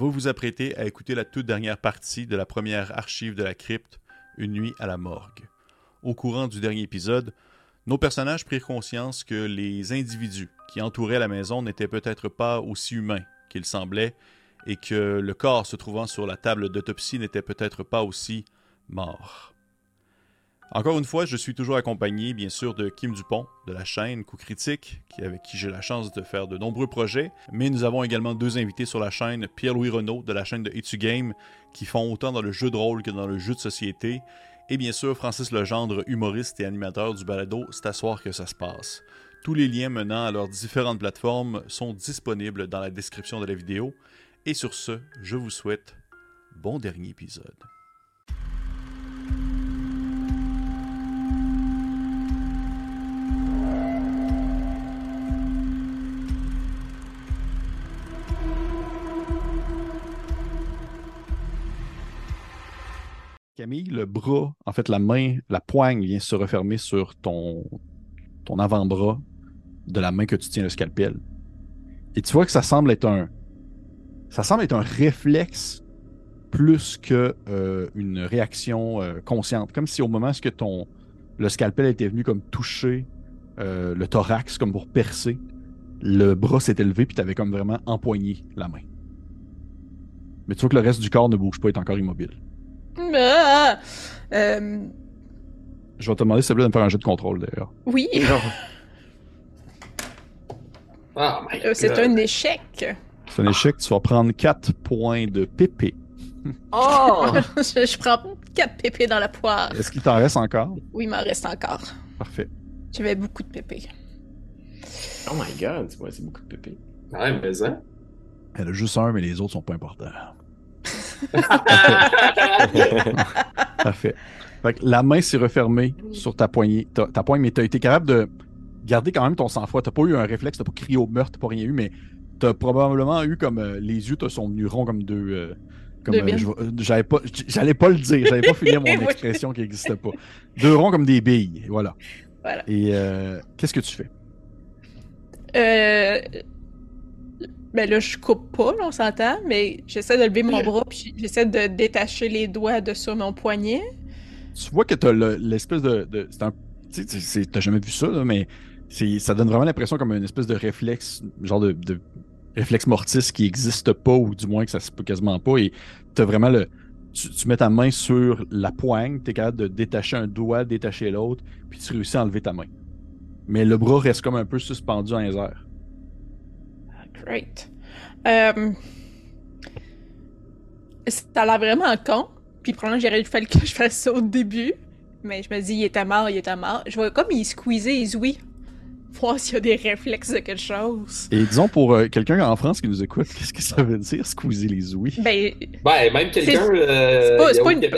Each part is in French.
Vous vous apprêtez à écouter la toute dernière partie de la première archive de la crypte, Une nuit à la morgue. Au courant du dernier épisode, nos personnages prirent conscience que les individus qui entouraient la maison n'étaient peut-être pas aussi humains qu'ils semblaient et que le corps se trouvant sur la table d'autopsie n'était peut-être pas aussi mort. Encore une fois, je suis toujours accompagné, bien sûr, de Kim Dupont, de la chaîne Coup Critique, avec qui j'ai la chance de faire de nombreux projets. Mais nous avons également deux invités sur la chaîne, Pierre-Louis Renault, de la chaîne de Etu Game, qui font autant dans le jeu de rôle que dans le jeu de société. Et bien sûr, Francis Legendre, humoriste et animateur du balado C'est à soir que ça se passe. Tous les liens menant à leurs différentes plateformes sont disponibles dans la description de la vidéo. Et sur ce, je vous souhaite bon dernier épisode. Camille, le bras, en fait la main, la poigne vient se refermer sur ton, avant-bras de la main que tu tiens le scalpel. Et tu vois que ça semble être un, ça semble être un réflexe plus que euh, une réaction euh, consciente, comme si au moment où ton le scalpel était venu comme toucher euh, le thorax comme pour percer, le bras s'est élevé puis tu avais comme vraiment empoigné la main. Mais tu vois que le reste du corps ne bouge pas, est encore immobile. Euh, Je vais te demander s'il te plaît de me faire un jeu de contrôle d'ailleurs. oui, Oh my euh, c'est un échec. C'est un échec, tu vas prendre 4 points de PP. Oh! je, je prends 4 pépés dans la poire. Est-ce qu'il t'en reste encore? Oui, il m'en reste encore. Parfait. J'avais beaucoup de pépés. Oh my god, ouais, c'est beaucoup de pépé. ouais, mais ça. Elle a juste un, mais les autres sont pas importants. Parfait. Fait que la main s'est refermée sur ta poignée, ta, ta poigne, mais tu as été capable de garder quand même ton sang-froid. Tu pas eu un réflexe, tu pas crié au meurtre, tu pas rien eu, mais tu as probablement eu comme euh, les yeux te sont venus ronds comme deux. euh, comme, euh, euh, j'allais pas, j'allais pas le dire, j'allais pas finir mon expression qui n'existait pas. Deux ronds comme des billes, voilà. Voilà. Et qu'est-ce que tu fais? Ben là, je coupe pas, là, on s'entend, mais j'essaie de lever mon bras, puis j'essaie de détacher les doigts de sur mon poignet. tu vois que t'as le- l'espèce de, de- c'est un, t'as jamais vu ça là, mais ça donne vraiment l'impression comme une espèce de réflexe, genre de, de réflexe mortis qui existe pas ou du moins que ça se peut quasiment pas et t'as vraiment le, tu, tu mets ta main sur la poigne, t'es capable de détacher un doigt, détacher l'autre, puis tu réussis à enlever ta main. Mais le bras reste comme un peu suspendu dans les airs. Great. Euh... Ça a l'air vraiment con. Puis probablement j'aurais fallu que je fasse ça au début. Mais je me dis, il était mort, il était mort. Je vois comme il squeezait les ouïes. Voir s'il y a des réflexes de quelque chose. Et disons pour euh, quelqu'un en France qui nous écoute, qu'est-ce que ça veut dire squeezer les ouïes? Ben, Ben, même quelqu'un. C'est- Euh, c'est pas- une-.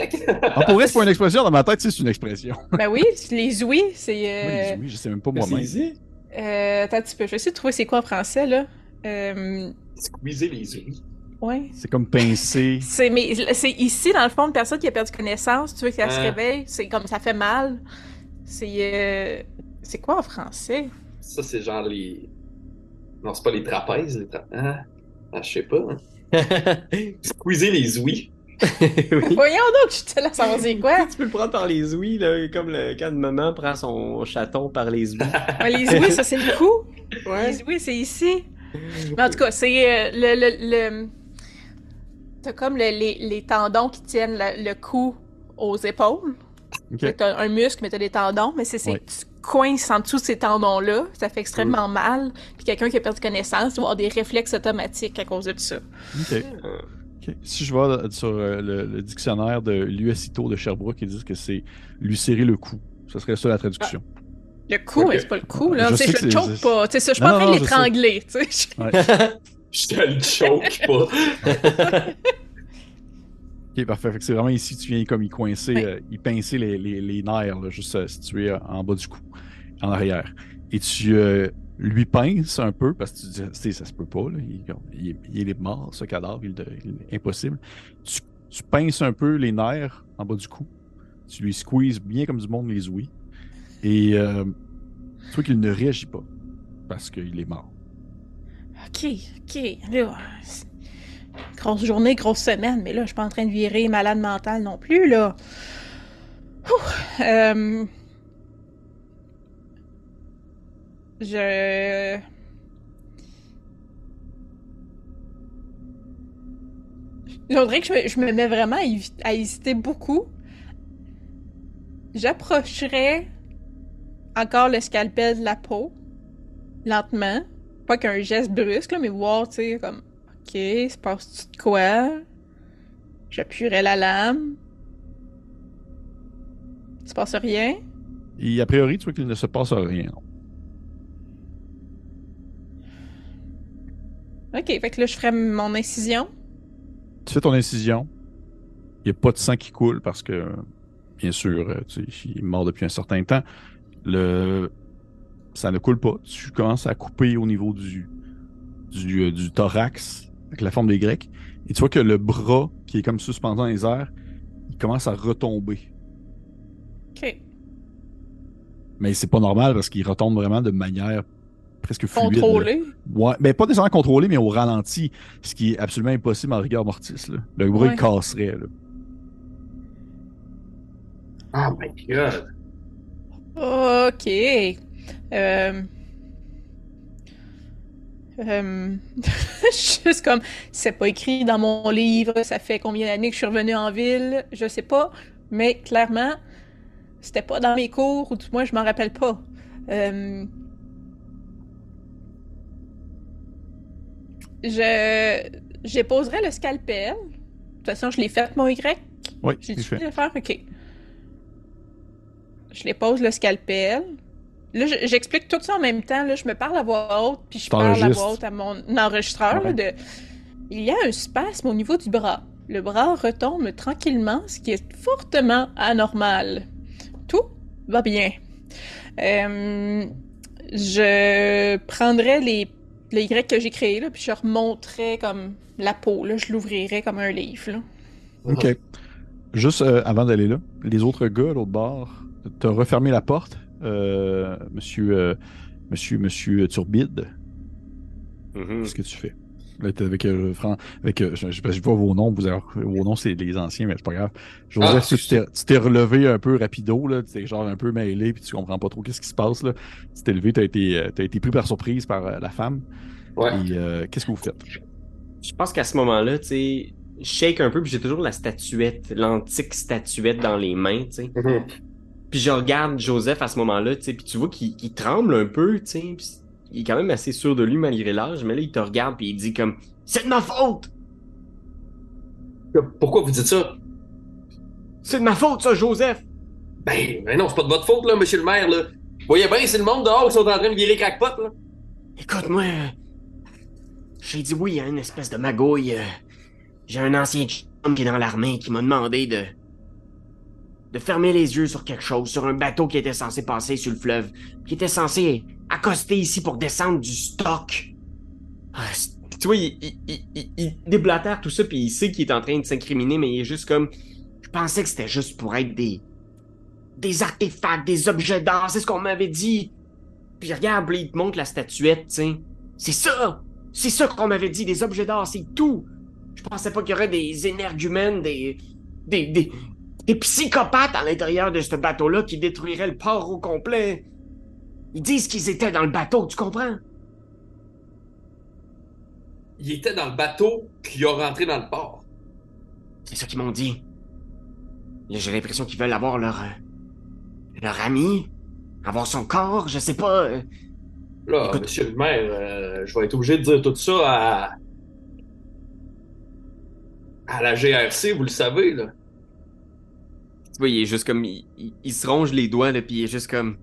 Ah, pour vrai, c'est pas une expression, dans ma tête, c'est une expression. ben oui, les ouïes, c'est. Euh... les ouïes, je sais même pas moi-même. euh, attends un petit peu, je vais essayer de trouver c'est quoi en français, là. Euh... Squeezer les ouïes. Ouais. C'est comme pincer. C'est mais c'est ici dans le fond une personne qui a perdu connaissance, tu veux qu'elle se Ah. réveille, c'est comme ça fait mal. C'est euh... c'est quoi en français? Ça, c'est genre les. Non, c'est pas les trapèzes. Les tra... ah. ah, je sais pas. hein. Squeezer les ouïes. oui. Voyons donc, je te laisse savoir c'est quoi. Tu peux le prendre par les ouïes, là, comme le, quand une maman prend son chaton par les ouïes. Ouais, les ouïes, ça c'est le cou. Ouais. Les ouïes, c'est ici. Mais en tout cas, c'est euh, le le, le... t'as comme le- les, les tendons qui tiennent le, le cou aux épaules. Ok. Fait que T'as un muscle, mais t'as des tendons, mais c'est ces Ouais. tu coinces en dessous de ces tendons-là, ça fait extrêmement mal. Puis quelqu'un qui a perdu connaissance doit avoir des réflexes automatiques à cause de ça. Si je vais sur euh, le, le dictionnaire de l'USITO de Sherbrooke, ils disent que c'est lui serrer le cou. Ce serait ça la traduction. Le cou, Ok. mais c'est pas le cou, là. Je Tu sais, je le choke pas. Tu sais, ça, je suis pas en train de l'étrangler, tu sais. Je te le choke pas. Ok, parfait. Fait que c'est vraiment ici, tu viens comme y coincer, Ouais. euh, y pincer les, les, les nerfs, là, juste euh, situés euh, en bas du cou, en arrière. Et tu euh, lui pinces un peu, parce que tu dis, tu sais, ça se peut pas, là, il, il est- il est mort, ce cadavre, il, il est impossible. Tu, tu pinces un peu les nerfs en bas du cou. Tu lui squeezes bien comme du monde les ouïes. Et euh, tu qu'il ne réagit pas, parce qu'il est mort. Ok, ok. Là, grosse journée, grosse semaine, mais là, je suis pas en train de virer malade mental non plus, là. Ouh, euh, Je. Je voudrais que je me, je me mets vraiment à, à hésiter beaucoup. J'approcherais encore le scalpel de la peau, lentement. Pas qu'un geste brusque, là, mais voir, tu sais, comme, ok, se passe-tu de quoi? J'appuierais la lame. Il se passe rien. Et a priori, tu vois qu'il ne se passe rien. Ok, fait que là, je ferais mon incision. Tu fais ton incision. Il n'y a pas de sang qui coule parce que, bien sûr, euh, tu sais, il est mort depuis un certain temps. Le... Ça ne coule pas. Tu commences à couper au niveau du, du, euh, du thorax, avec la forme des Grecs. Et tu vois que le bras, qui est comme suspendu dans les airs, il commence à retomber. Ok. Mais c'est pas normal parce qu'il retombe vraiment de manière presque fluide. Contrôlé. Ouais, mais pas nécessairement contrôlé, mais au ralenti, ce qui est absolument impossible en rigueur mortis. Là. Le bruit Ouais. casserait. Là. Oh my god. Ok. Euh... Euh... Juste comme, c'est pas écrit dans mon livre, ça fait combien d'années que je suis revenue en ville, je sais pas, mais clairement, c'était pas dans mes cours, ou du moins je m'en rappelle pas. Euh... Je... J'époserai le scalpel. De toute façon, je l'ai fait, mon Y. Oui, J'ai dû le faire? Ok. Je les pose le scalpel. Là, je- j'explique tout ça en même temps. Là, je me parle à voix haute, puis je parle à voix haute à mon enregistreur. là, Ouais. de... Il y a un spasme au niveau du bras. Le bras retombe tranquillement, ce qui est fortement anormal. Tout va bien. Euh, je prendrai les, les Y que j'ai créés, là, puis je remonterai comme la peau. Là, je l'ouvrirai comme un livre. là. OK. Juste euh, avant d'aller là, les autres gars à l'autre bord, t'as refermé la porte, euh, monsieur, euh, monsieur, monsieur Turbide. Mhm. Qu'est-ce que tu fais? Là, t'es avec, euh, Fran- avec euh, je, je, je vois vos noms, vous avez- vos noms, c'est les anciens, mais c'est pas grave. Joseph, Ah, tu t'es- tu t'es relevé un peu rapido, là, tu t'es genre un peu mêlé, puis tu comprends pas trop qu'est-ce qui se passe, là. Tu t'es levé, t'as été, euh, t'as été pris par surprise par euh, la femme. Ouais. Et euh, qu'est-ce que vous faites? Je pense qu'à ce moment-là, tu sais, je shake un peu, puis j'ai toujours la statuette, l'antique statuette dans les mains, tu sais. Puis je regarde Joseph à ce moment-là, tu sais, puis tu vois qu'il tremble un peu, tu sais. puis Il est quand même assez sûr de lui malgré l'âge, mais là, il te regarde, puis il dit comme « C'est de ma faute! Pourquoi vous dites ça? C'est de ma faute, ça, Joseph! Ben, ben non, c'est pas de votre faute, là, monsieur le maire, là. Vous voyez bien, c'est le monde dehors qui sont en train de virer crackpot, là. Écoute, moi, euh, j'ai dit oui à une espèce de magouille. euh, j'ai un ancien chum qui est dans l'armée qui m'a demandé de de fermer les yeux sur quelque chose, sur un bateau qui était censé passer sur le fleuve, qui était censé accoster ici pour descendre du stock. Ah, tu vois, il, il, déblatère tout ça, puis il sait qu'il est en train de s'incriminer, mais il est juste comme... Je pensais que c'était juste pour être des... Des artefacts, des objets d'art, c'est ce qu'on m'avait dit. Puis regarde, il te montre la statuette, tu. C'est ça! C'est ça qu'on m'avait dit, des objets d'art, c'est tout! Je pensais pas qu'il y aurait des énergumènes, des. des. des. Des psychopathes à l'intérieur de ce bateau-là qui détruiraient le port au complet. Ils disent qu'ils étaient dans le bateau, tu comprends? Il était dans le bateau qui a rentré dans le port. C'est ça qu'ils m'ont dit. J'ai l'impression qu'ils veulent avoir leur. euh, leur ami, avoir son corps, je sais pas. euh. Là, Écoute- monsieur le maire, euh, je vais être obligé de dire tout ça à. à la GRC, vous le savez, là. Tu vois, il est juste comme. Il, se ronge les doigts, là, puis il est juste comme.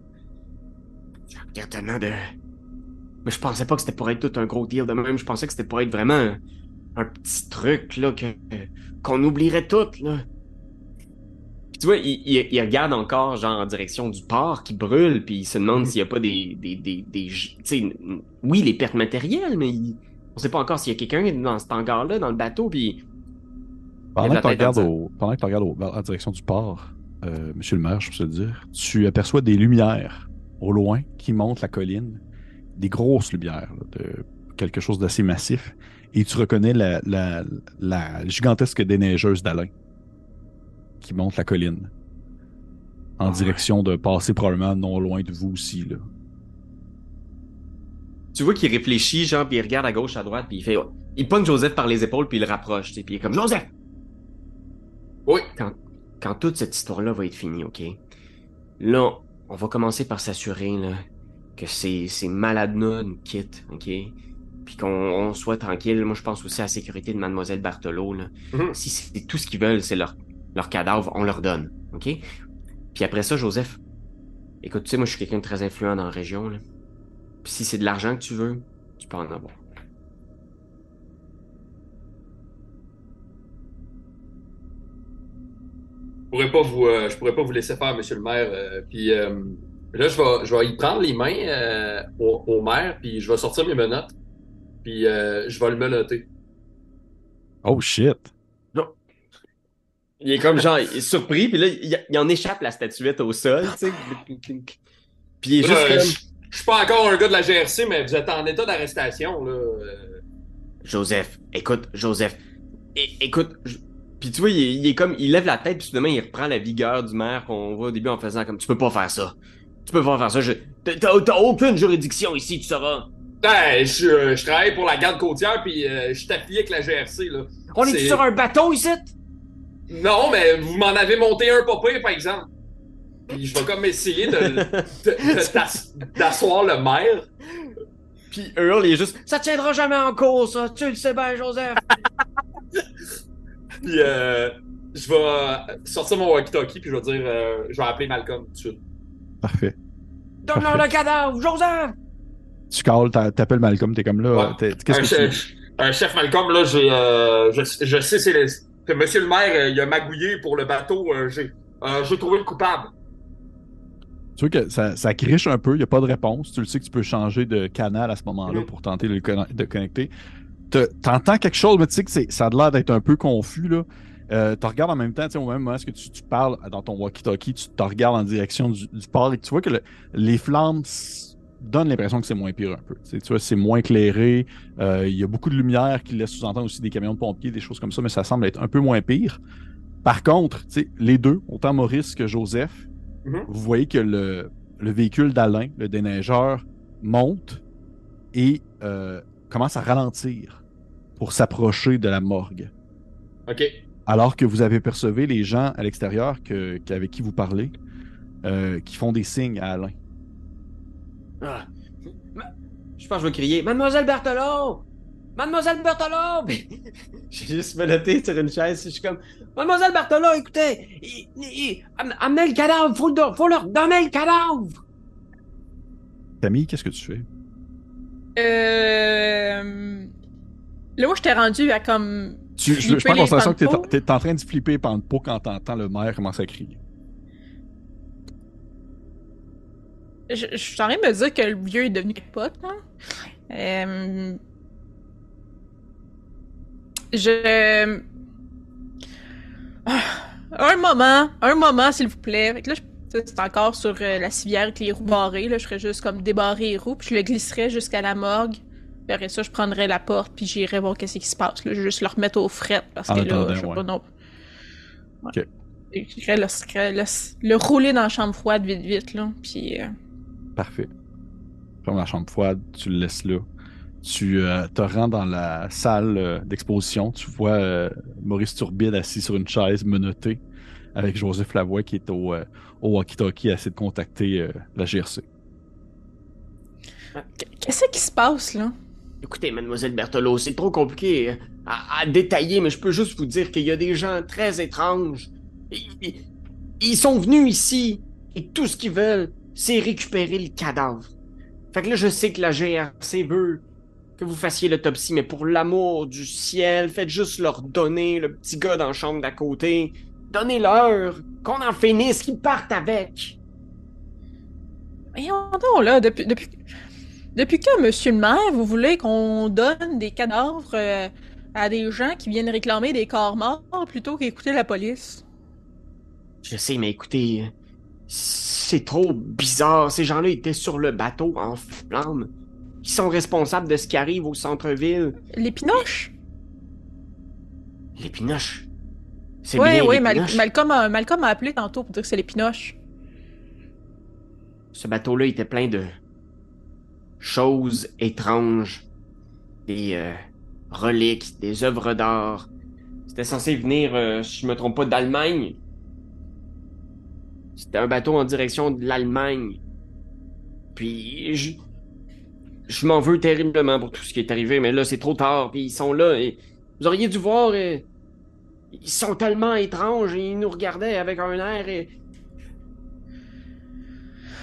Regarde tellement de. Mais je pensais pas que c'était pour être tout un gros deal de même. Je pensais que c'était pour être vraiment un, petit truc, là, que, qu'on oublierait tout, là. Puis tu vois, il, il, regarde encore, genre, en direction du port qui brûle, puis il se demande s'il y a pas des. des, des, des tu sais, oui, les pertes matérielles, mais on sait pas encore s'il y a quelqu'un dans cet hangar-là, dans le bateau, puis. Pendant que tu regardes, au, pendant que tu regardes au- vers la direction du port, euh, monsieur le maire, je peux te le dire, tu aperçois des lumières au loin qui montent la colline, des grosses lumières, là, de quelque chose d'assez massif. et tu reconnais la, la, la gigantesque déneigeuse d'Alain qui monte la colline en Ah ouais. direction de passer probablement non loin de vous aussi. Là. Tu vois qu'il réfléchit, genre, puis il regarde à gauche, à droite, puis il fait. Il pogne Joseph par les épaules, puis il le rapproche, puis il est comme Joseph! Oui. Quand, quand toute cette histoire-là va être finie, ok? Là, on va commencer par s'assurer, que ces, ces malades-là nous quittent, ok? Puis qu'on on soit tranquille. Moi, je pense aussi à la sécurité de Mademoiselle Barthelot, là. Mhm. Si c'est tout ce qu'ils veulent, c'est leur, leur cadavre, on leur donne, ok? Puis après ça, Joseph, écoute, tu sais, moi, je suis quelqu'un de très influent dans la région, là. Puis si c'est de l'argent que tu veux, tu peux en avoir. Pourrais pas vous, euh, je pourrais pas vous laisser faire, monsieur le maire. euh, puis euh, là, je vais, je vais y prendre les mains euh, au, au maire, puis je vais sortir mes menottes, puis euh, je vais le menotter. Oh shit! Il est comme genre, il est surpris, puis là, il, il en échappe la statuette au sol, tu sais. Puis il est juste comme... je, je suis pas encore un gars de la GRC, mais vous êtes en état d'arrestation, là. Joseph, écoute, Joseph, écoute, puis tu vois, il est, il est comme, il lève la tête, puis soudainement, il reprend la vigueur du maire qu'on voit au début en faisant comme, tu peux pas faire ça. Tu peux pas faire ça, je... t'as- aucune juridiction ici, tu sauras. Ben, je, je travaille pour la garde côtière, puis euh, je suis affilié avec la GRC, là. On est, sur un bateau ici? Non, mais vous m'en avez monté un pas pire, par exemple. Puis je vais comme essayer de, de- de- d'as- d'asseoir le maire. Puis Earl, il est juste, ça tiendra jamais en cause, ça, tu le sais bien, Joseph. Puis euh, je vais sortir mon walkie-talkie, puis je vais dire, euh, je vais appeler Malcolm tout de suite. Parfait. Donne-leur le cadavre, Joseph! Tu calls, t'a- t'appelles Malcolm, t'es comme là. Ouais. Qu'est-ce un, que tu chef, un chef Malcolm, là, j'ai, euh, je, je sais, c'est monsieur le maire, il a magouillé pour le bateau. euh, j'ai, euh, j'ai trouvé le coupable. Tu vois que ça, ça criche un peu, il n'y a pas de réponse. Tu le sais que tu peux changer de canal à ce moment-là Mhm. pour tenter de le de connecter. Te- T'entends quelque chose, mais tu sais que ça a l'air d'être un peu confus. Là. Euh, tu regardes en même temps, au même moment que tu, tu parles dans ton walkie-talkie, tu te regardes en direction du, du port et tu vois que le- les flammes donnent l'impression que c'est moins pire un peu. Tu vois, c'est moins éclairé. euh, Il y a beaucoup de lumière qui laisse sous-entendre aussi des camions de pompiers, des choses comme ça, mais ça semble être un peu moins pire. Par contre, tu sais, les deux, autant Maurice que Joseph, Mhm. vous voyez que le, le véhicule d'Alain, le déneigeur, monte et euh, commence à ralentir pour s'approcher de la morgue. OK. Alors que vous avez percevé les gens à l'extérieur que, qu'avec qui vous parlez, euh, qui font des signes à Alain. Ah. Ma- Je pense que je vais crier Mademoiselle Berthelot! Mademoiselle Berthelot! J'ai juste menotté sur une chaise, je suis comme Mademoiselle Berthelot, écoutez! il- il- am- amenez le cadavre, faut, le faut leur donner le cadavre! Camille, qu'est-ce que tu fais? Euh... Là, moi, j'étais rendu à comme. Tu, je, je prends conscience que t'es, en train de flipper pendant le pot quand t'entends le maire commencer à crier. Je, je suis en train de me dire que le vieux est devenu pote, là. Euh... Je. Ah, Un moment, un moment, s'il vous plaît. Fait que là, je- c'est encore sur euh, la civière avec les roues barrées. Là, je ferais juste comme débarrer les roues, puis je le glisserais jusqu'à la morgue. Après ça, je prendrais la porte, puis j'irais voir qu'est-ce qui se passe. Là, je vais juste le remettre aux frettes, parce En que là, je sais ouais. pas non. Ouais. Ok. Et J'irais le, le, le rouler dans la chambre froide vite, vite, là. Puis. euh, Parfait. Ferme la chambre froide, tu le laisses là. Tu euh, te rends dans la salle euh, d'exposition. Tu vois euh, Maurice Turbide assis sur une chaise menotté avec Joseph Lavoie qui est au, euh, au walkie-talkie à essayer de contacter euh, la GRC. Qu'est-ce qui se passe, là? Écoutez, Mademoiselle Berthelot, c'est trop compliqué euh, à, détailler, mais je peux juste vous dire qu'il y a des gens très étranges. Ils sont venus ici et tout ce qu'ils veulent, c'est récupérer le cadavre. Fait que là, je sais que la GRC veut que vous fassiez l'autopsie, mais pour l'amour du ciel, faites juste leur donner le petit gars dans la chambre d'à côté. Donnez-leur, qu'on en finisse, qu'ils partent avec. Voyons donc, là, depuis, depuis, depuis quand, monsieur le maire, vous voulez qu'on donne des cadavres euh, à des gens qui viennent réclamer des corps morts plutôt qu'écouter la police? Je sais, mais écoutez, c'est trop bizarre. Ces gens-là étaient sur le bateau en flammes. qui sont responsables de ce qui arrive au centre-ville. Les pinoches? Les pinoches? C'est Oui, bien oui, Mal- Pinoches? Malcolm, a, Malcolm a appelé tantôt pour dire que c'est les pinoches. Ce bateau-là était plein de choses étranges. Des euh, reliques, des œuvres d'art. C'était censé venir, euh, si je me trompe pas, d'Allemagne. C'était un bateau en direction de l'Allemagne. Puis je, je m'en veux terriblement pour tout ce qui est arrivé, mais là c'est trop tard. Puis ils sont là et vous auriez dû voir. euh, ils sont tellement étranges et ils nous regardaient avec un air. Et...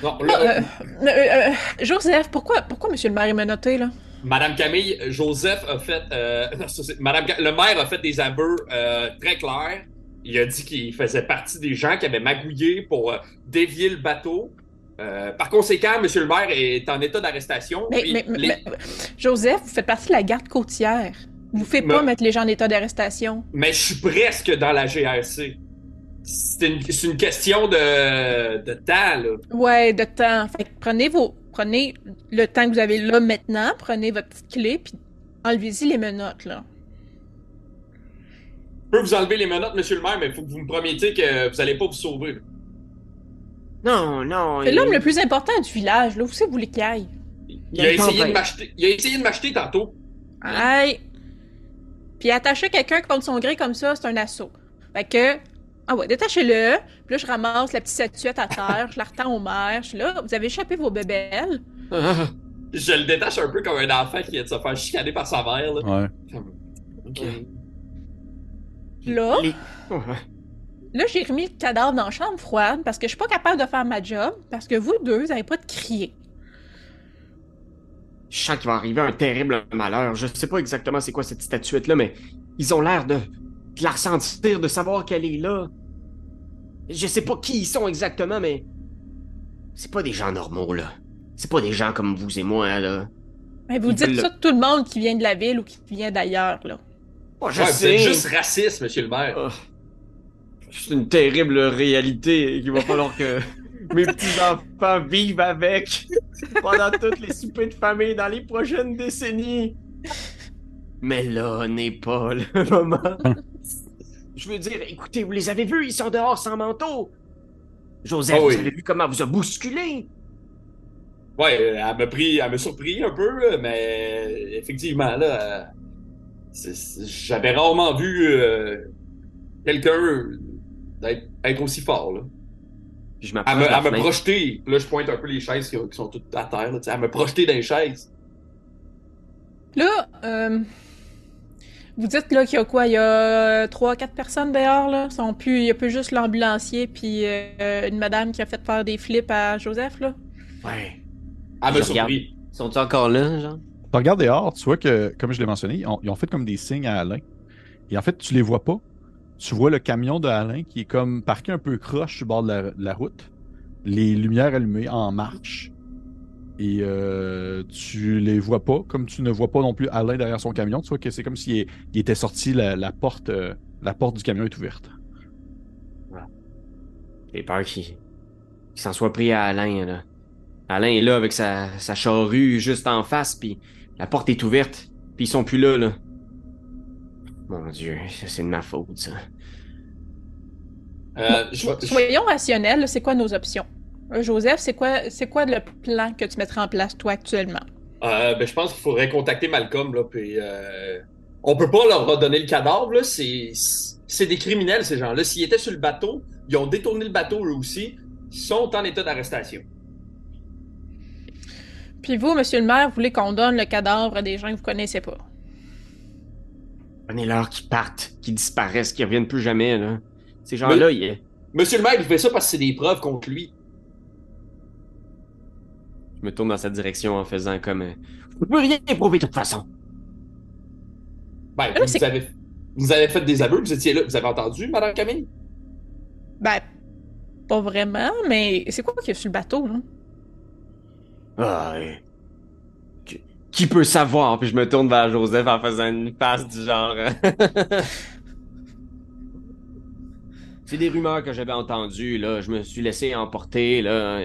Non, Ah, euh, euh, euh, Joseph, pourquoi, pourquoi Monsieur le maire est menotté, là? Madame Camille, Joseph a fait. euh, Madame, le maire a fait des aveux euh, très clairs. Il a dit qu'il faisait partie des gens qui avaient magouillé pour euh, dévier le bateau. Par conséquent, Monsieur le maire est en état d'arrestation. Mais, puis mais- mais- les- mais- Joseph, vous faites partie de la garde côtière. Vous ne faites pas mettre les gens en état d'arrestation. mais je suis presque dans la GRC. C'est une, c'est une question de, de temps, là. Ouais, de temps. Fait que prenez vos, prenez le temps que vous avez là maintenant, prenez votre petite clé, puis enlevez-y les menottes, là. Je peux vous enlever les menottes, monsieur le maire, mais il faut que vous me promettiez que vous allez pas vous sauver. là. Non, non. C'est il- l'homme le plus important du village, là. Où c'est que vous voulez qu'il aille? Il a, essayé de m'acheter, il a essayé de m'acheter tantôt. Aïe! Puis attacher quelqu'un contre son gré comme ça, c'est un assaut. Fait que, ah ouais, détachez-le. Puis là, je ramasse la petite statuette à terre, je la retends au maire. Je suis là, vous avez échappé vos bébelles. Ah, Je le détache un peu comme un enfant qui vient de se faire chicaner par sa mère. Là. Ouais. Ok. Là, les- là, j'ai remis le cadavre dans la chambre froide parce que je suis pas capable de faire ma job parce que vous deux, vous avez pas de crier. Je sens qu'il va arriver un terrible malheur. Je sais pas exactement c'est quoi cette statuette-là, mais ils ont l'air de, de la ressentir, de savoir qu'elle est là. Je sais pas qui ils sont exactement, mais c'est pas des gens normaux, là. C'est pas des gens comme vous et moi, là. Mais vous Ils dites ça de tout le monde qui vient de la ville ou qui vient d'ailleurs, là. Oh, je Ouais, vous sais. êtes juste raciste, monsieur le maire. Oh. C'est une terrible réalité qu'il va falloir que mes petits-enfants vivent avec pendant toutes les soupers de famille dans les prochaines décennies. Mais là n'est pas le moment. Je veux dire, écoutez, vous les avez vus, ils sont dehors sans manteau. Joseph, Ah oui. vous avez vu comment elle vous a bousculé? Ouais, euh, elle m'a pris, elle m'a surpris un peu, mais effectivement, là, euh, c'est- c'est- j'avais rarement vu euh, quelqu'un d'être- être aussi fort, là. Puis je Elle me, me projeté, là, je pointe un peu les chaises qui, qui sont toutes à terre, là, tu sais, elle me projeté dans les chaises. Là, euh, vous dites là qu'il y a quoi? Il y a trois, quatre personnes dehors, là? Sont plus, il y a plus juste l'ambulancier puis euh, une madame qui a fait faire des flips à Joseph, là? Ouais. M'a Je regarde. surpris. Sont-ils encore là, genre? Tu regardes dehors, tu vois que, comme je l'ai mentionné, ils ont, ils ont fait comme des signes à Alain. Et en fait, tu les vois pas. Tu vois le camion de Alain qui est comme parqué un peu croche sur le bord de la, de la route. Les lumières allumées en marche. Et euh, tu les vois pas. Comme tu ne vois pas non plus Alain derrière son camion, tu vois que c'est comme s'il il était sorti, la, la porte, euh, la porte du camion est ouverte. J'ai peur qu'il qu'il s'en soit pris à Alain, là. Alain est là avec sa, sa charrue juste en face, puis la porte est ouverte, puis ils sont plus là, là. Mon Dieu, ça, c'est de ma faute, ça. Euh, je vais- je- Soyons rationnels, là, c'est quoi nos options? Euh, Joseph, c'est quoi, c'est quoi le plan que tu mettrais en place, toi, actuellement? Euh, ben, je pense qu'il faudrait contacter Malcolm, là, puis euh, on peut pas leur redonner le cadavre, là, c'est, c'est des criminels, ces gens-là. S'ils étaient sur le bateau, ils ont détourné le bateau, eux aussi, ils sont en état d'arrestation. Puis vous, monsieur le maire, vous voulez qu'on donne le cadavre à des gens que vous connaissez pas? Prenez-leur qui partent, qui disparaissent, qui reviennent plus jamais, là. Ces gens-là, ils... Monsieur le maire, il fait ça parce que c'est des preuves contre lui. Je me tourne dans cette direction en faisant comme... euh, Vous pouvez rien prouver de toute façon. Ben, là, vous, avez, vous avez fait des aveux, vous étiez là, vous avez entendu, Madame Camille? Ben, pas vraiment, mais c'est quoi qu'il y a sur le bateau, là? Ah, ouais. Qui- Qui peut savoir? Puis je me tourne vers Joseph en faisant une face du genre... euh, C'est des rumeurs que j'avais entendues, là. Je me suis laissé emporter, là.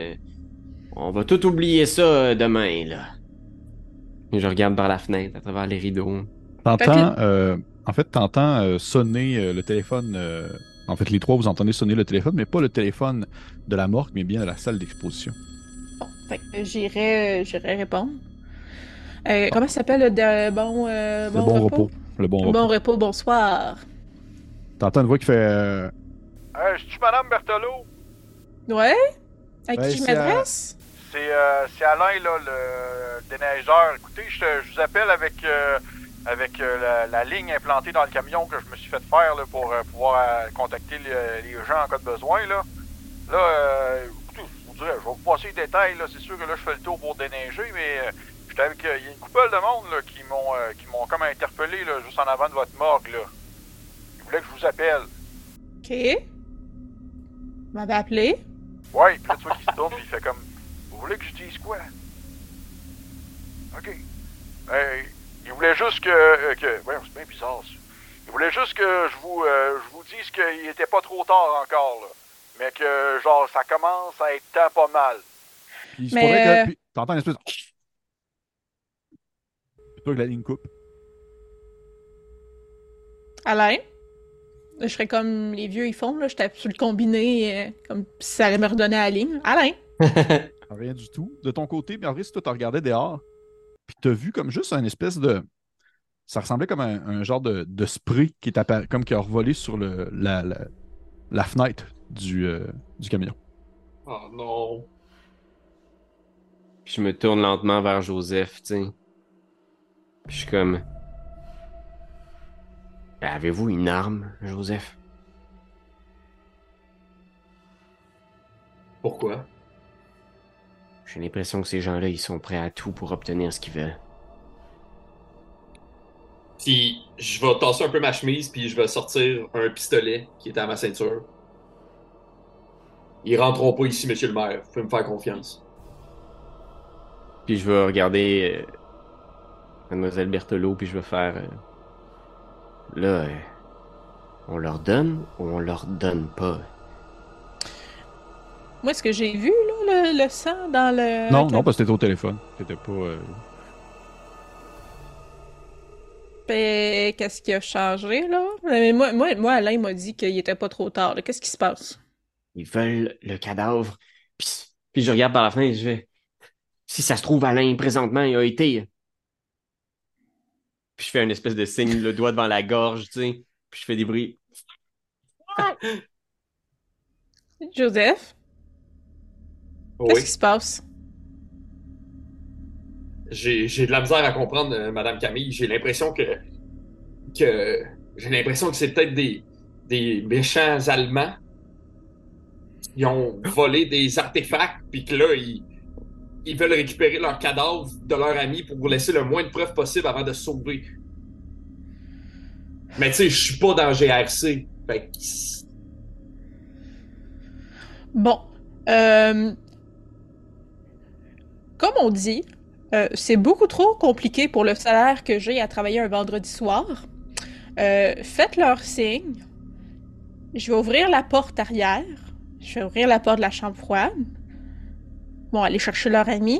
On va tout oublier ça euh, demain, là. Et je regarde par la fenêtre, à travers les rideaux. T'entends, euh, en fait, t'entends euh, sonner euh, le téléphone. euh, en fait, les trois, vous entendez sonner le téléphone, mais pas le téléphone de la morgue, mais bien de la salle d'exposition. Bon, j'irai, j'irai répondre. Euh, comment ça s'appelle le de- bon, euh, le bon repos? Le bon repos. Bon repos, bonsoir. T'entends une voix qui fait. euh, Hey, je suis Madame Berthelot. Ouais? À qui je m'adresse? C'est euh, c'est Alain, là, le déneigeur. Écoutez, je, vous appelle avec, euh, avec euh, la, la ligne implantée dans le camion que je me suis fait faire là, pour euh, pouvoir contacter les, les gens en cas de besoin. Là, là euh, écoutez, je vous dirais, je vais vous passer les détails. là. C'est sûr que là, je fais le tour pour déneiger, mais j'étais avec. Il y a une couple de monde là, qui m'ont comme interpellé là, juste en avant de votre morgue. Là. Ils voulaient que je vous appelle. Ok. Vous m'avez appelé? Ouais, puis là, tu vois qu'il se tourne, puis il fait comme voulez que je dise quoi? Ok. Euh, il voulait juste que. euh, que ouais, c'est bien bizarre, ça. Il voulait juste que je vous, euh, je vous dise qu'il était pas trop tard encore, là. Mais que, genre, ça commence à être temps pas mal. Puis il se Mais, pourrait euh, que. puis T'entends une espèce pas que la ligne coupe. Alain? Je serais comme les vieux ils font, là. Je tape sur le combiné, euh, comme si ça allait me redonner la ligne. Alain? Rien du tout. De ton côté, mais en vrai, si toi, t'as regardé dehors, puis t'as vu comme juste un espèce de. Ça ressemblait comme un, un genre de, de spray qui est apparu, comme qui a revolé sur le, la, la, la fenêtre du, euh, du camion. Oh non. Puis je me tourne lentement vers Joseph, tu sais. Puis je suis comme. Ben, Avez-vous une arme, Joseph? Pourquoi? J'ai l'impression que ces gens-là, ils sont prêts à tout pour obtenir ce qu'ils veulent. Puis je vais tasser un peu ma chemise, puis je vais sortir un pistolet qui est à ma ceinture. Ils rentreront pas ici, monsieur le maire. Vous pouvez me faire confiance. Puis je vais regarder euh, Mademoiselle Berthelot, puis je vais faire. euh, là, euh, on leur donne ou on leur donne pas? Moi, est-ce que j'ai vu, là, le, le sang dans le. non, non, parce que t'étais au téléphone. T'étais pas. euh, Qu'est-ce qui a changé, là? Mais moi, moi, moi Alain m'a dit qu'il était pas trop tard. Qu'est-ce qui se passe? Ils veulent le cadavre. Puis, puis je regarde par la fenêtre et je vais. Si ça se trouve, Alain, présentement, il a été. Puis je fais une espèce de signe, le doigt devant la gorge, tu sais. Puis je fais des bruits. Joseph, Oui. qu'est-ce qui se passe? J'ai, j'ai de la misère à comprendre, euh, Madame Camille. J'ai l'impression que. que. J'ai l'impression que c'est peut-être des. des méchants Allemands. qui ont volé des artefacts, puis que là, ils. ils veulent récupérer leur cadavre de leur ami pour laisser le moins de preuves possible avant de se sauver. Mais tu sais, je suis pas dans GRC. Fait que. Bon. euh, Comme on dit, euh, c'est beaucoup trop compliqué pour le salaire que j'ai à travailler un vendredi soir. Euh, faites leur signe. Je vais ouvrir la porte arrière. Je vais ouvrir la porte de la chambre froide. Bon, aller chercher leur ami.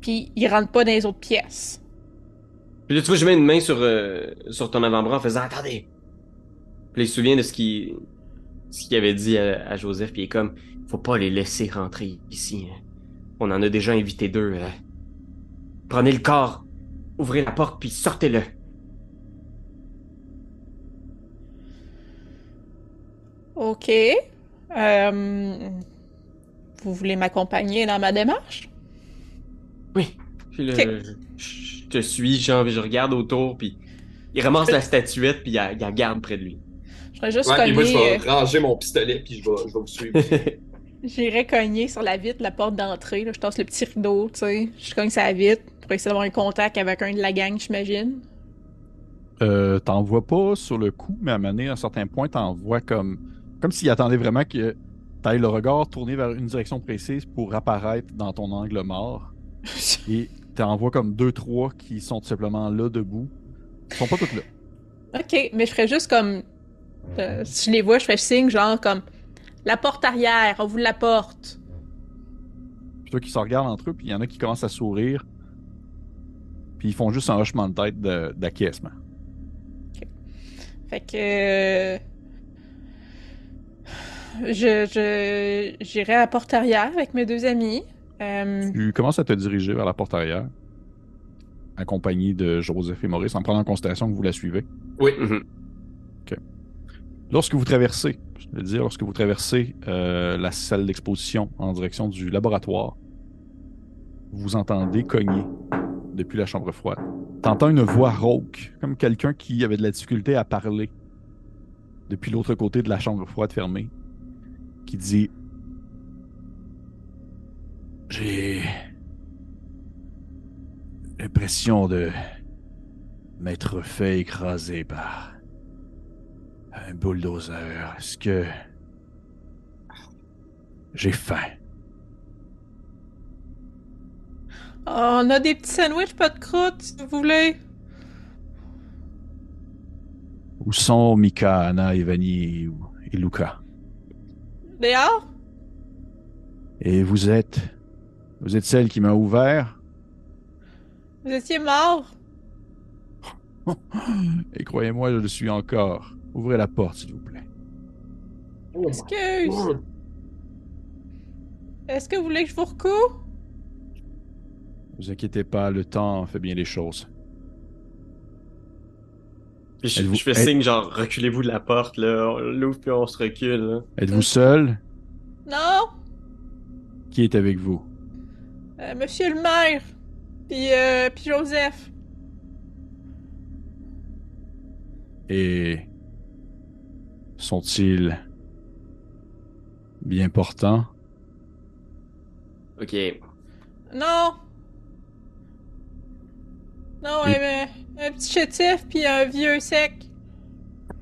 Puis ils rentrent pas dans les autres pièces. Puis là, tu vois, je mets une main sur, euh, sur ton avant-bras en faisant Attendez. Puis il se souvient de ce qu'il avait dit à, à Joseph, puis il est comme Faut pas les laisser rentrer ici. hein. On en a déjà invité deux. euh. Prenez le corps, ouvrez la porte, puis sortez-le. Ok. Euh, Vous voulez m'accompagner dans ma démarche? Oui. Puis là, Ok. je, te suis, genre, je regarde autour, puis il ramasse la statuette, puis il la, garde près de lui. Je serais juste Ouais, puis moi, je cogner, vais ranger mon pistolet, puis je vais, je vais vous suivre. j'irais cogner sur la vitre, la porte d'entrée. là. Je tasse le petit rideau, tu sais. Je cogne sur la vitre pour essayer d'avoir un contact avec un de la gang, j'imagine. Euh, t'en vois pas sur le coup, mais à mener à un certain point, t'en vois comme. Comme s'il attendait vraiment que t'ailles le regard tourné vers une direction précise pour apparaître dans ton angle mort. Et t'en vois comme deux, trois qui sont tout simplement là, debout. Ils sont pas tous là. ok, mais je ferais juste comme. euh, si je les vois, je fais signe, genre comme. La porte arrière, on vous la porte. Puis toi qui se regardent entre eux, puis il y en a qui commencent à sourire. Puis ils font juste un hochement de tête d'acquiescement. Fait que. euh, Je, je, j'irai à la porte arrière avec mes deux amis. Euh, Tu commences à te diriger vers la porte arrière, accompagné de Joseph et Maurice, en prenant en considération que vous la suivez. Oui. Mhm. Lorsque vous traversez, je veux dire, lorsque vous traversez euh, la salle d'exposition en direction du laboratoire, vous entendez cogner depuis la chambre froide. T'entends une voix rauque, comme quelqu'un qui avait de la difficulté à parler depuis l'autre côté de la chambre froide fermée, qui dit J'ai l'impression de m'être fait écraser par un bulldozer. Est-ce que j'ai faim? on a des petits sandwichs, pas de croûte, si vous voulez. Où sont Mika, Anna, Evani et- Luca? Dehors? Et vous êtes. Vous êtes celle qui m'a ouvert? Vous étiez morts? Et croyez-moi, je le suis encore. Ouvrez la porte, s'il vous plaît. Oh Excuse. Est-ce que vous voulez que je vous recoue? vous inquiétez pas, le temps fait bien les choses. Puis je, fais êtes- signe, genre, reculez-vous de la porte, là. On l'ouvre, puis on se recule. Êtes-vous seul? Non? Qui est avec vous? Euh, Monsieur le maire. Puis, euh, puis Joseph. Et. Sont-ils. bien portants? Ok. Non. Non, Et- un, un petit chétif puis un vieux sec.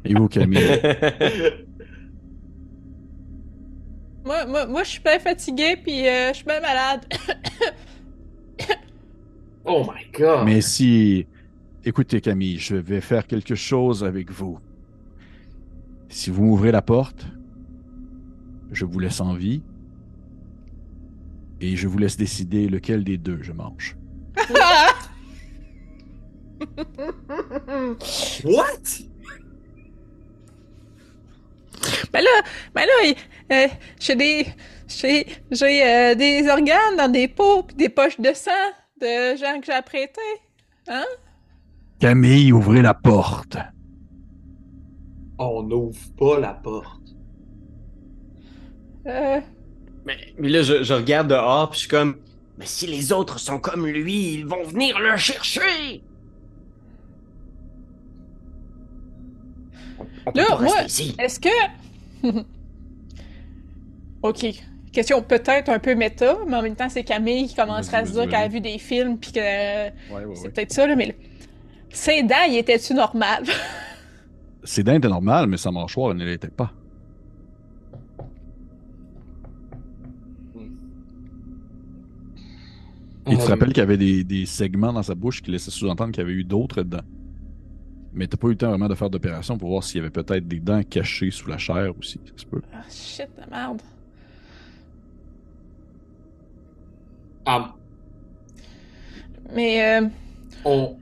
Et vous, Camille? Moi, moi, moi je suis bien fatiguée puis euh, je suis bien malade. Oh my god. Mais si. Écoutez, Camille, je vais faire quelque chose avec vous. Si vous m'ouvrez la porte, je vous laisse en vie. Et je vous laisse décider lequel des deux je mange. What? ben là, ben là, euh, j'ai des, j'ai, j'ai euh, des organes dans des pots puis des poches de sang de gens que j'ai apprêtés. Hein? Camille, ouvrez la porte. On n'ouvre pas la porte. Euh, mais, mais là, je, je regarde dehors, puis je suis comme... Mais si les autres sont comme lui, ils vont venir le chercher! On, peut Là, pas moi- est-ce que, ok, question peut-être un peu méta, mais en même temps c'est Camille qui commencerait à se dire qu'elle a vu des films puis que Ouais, ouais, c'est peut-être ça là, mais là, ses dents, y étaient-tu normales? Ses dents étaient normales, mais sa mâchoire elle ne l'était pas. Il te rappelle qu'il y avait des, des segments dans sa bouche qui laissaient sous-entendre qu'il y avait eu d'autres dents. Mais t'as pas eu le temps vraiment de faire d'opération pour voir s'il y avait peut-être des dents cachées sous la chair aussi. Ça se peut. Ah, shit de merde. ah, Mais euh, on,